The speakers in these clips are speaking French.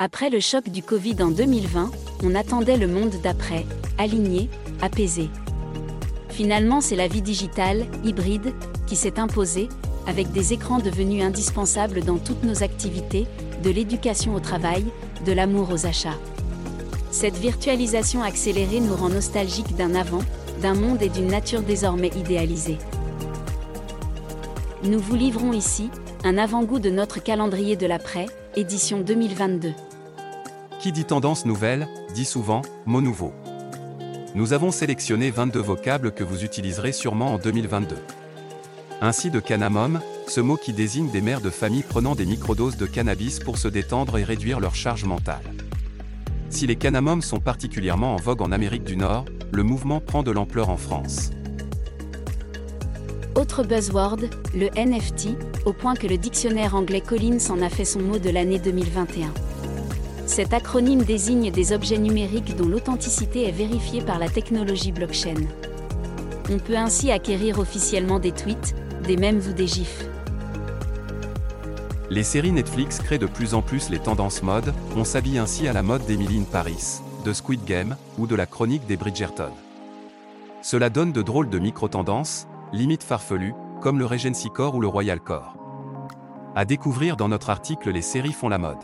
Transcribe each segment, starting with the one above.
Après le choc du Covid en 2020, on attendait le monde d'après, aligné, apaisé. Finalement, c'est la vie digitale, hybride, qui s'est imposée, avec des écrans devenus indispensables dans toutes nos activités, de l'éducation au travail, de l'amour aux achats. Cette virtualisation accélérée nous rend nostalgiques d'un avant, d'un monde et d'une nature désormais idéalisée. Nous vous livrons ici, un avant-goût de notre calendrier de l'après, édition 2022. Qui dit tendance nouvelle, dit souvent mot nouveau. Nous avons sélectionné 22 vocables que vous utiliserez sûrement en 2022. Ainsi de canamom, ce mot qui désigne des mères de famille prenant des microdoses de cannabis pour se détendre et réduire leur charge mentale. Si les canamoms sont particulièrement en vogue en Amérique du Nord, le mouvement prend de l'ampleur en France. Autre buzzword, le NFT, au point que le dictionnaire anglais Collins en a fait son mot de l'année 2021. Cet acronyme désigne des objets numériques dont l'authenticité est vérifiée par la technologie blockchain. On peut ainsi acquérir officiellement des tweets, des mèmes ou des gifs. Les séries Netflix créent de plus en plus les tendances mode, on s'habille ainsi à la mode d'Emily in Paris, de Squid Game, ou de la chronique des Bridgerton. Cela donne de drôles de micro-tendances, limite farfelues, comme le Regency Core ou le Royal Core. À découvrir dans notre article Les séries font la mode.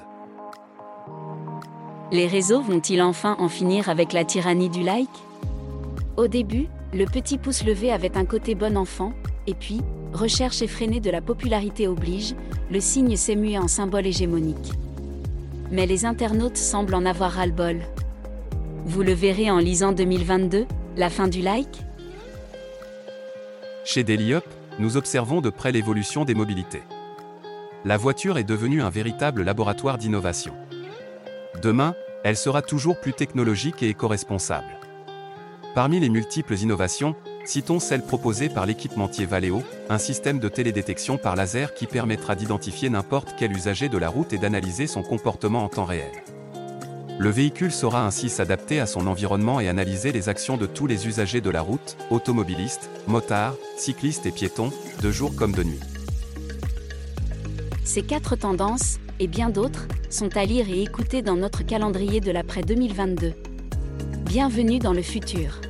Les réseaux vont-ils enfin en finir avec la tyrannie du like? Au début, le petit pouce levé avait un côté bon enfant, et puis, recherche effrénée de la popularité oblige, le signe s'est mué en symbole hégémonique. Mais les internautes semblent en avoir ras-le-bol. Vous le verrez en lisant 2022, la fin du like? Chez Deliup, nous observons de près l'évolution des mobilités. La voiture est devenue un véritable laboratoire d'innovation. Demain, elle sera toujours plus technologique et éco-responsable. Parmi les multiples innovations, citons celle proposée par l'équipementier Valeo, un système de télédétection par laser qui permettra d'identifier n'importe quel usager de la route et d'analyser son comportement en temps réel. Le véhicule saura ainsi s'adapter à son environnement et analyser les actions de tous les usagers de la route, automobilistes, motards, cyclistes et piétons, de jour comme de nuit. Ces quatre tendances, et bien d'autres, sont à lire et écouter dans notre calendrier de l'après 2022. Bienvenue dans le futur.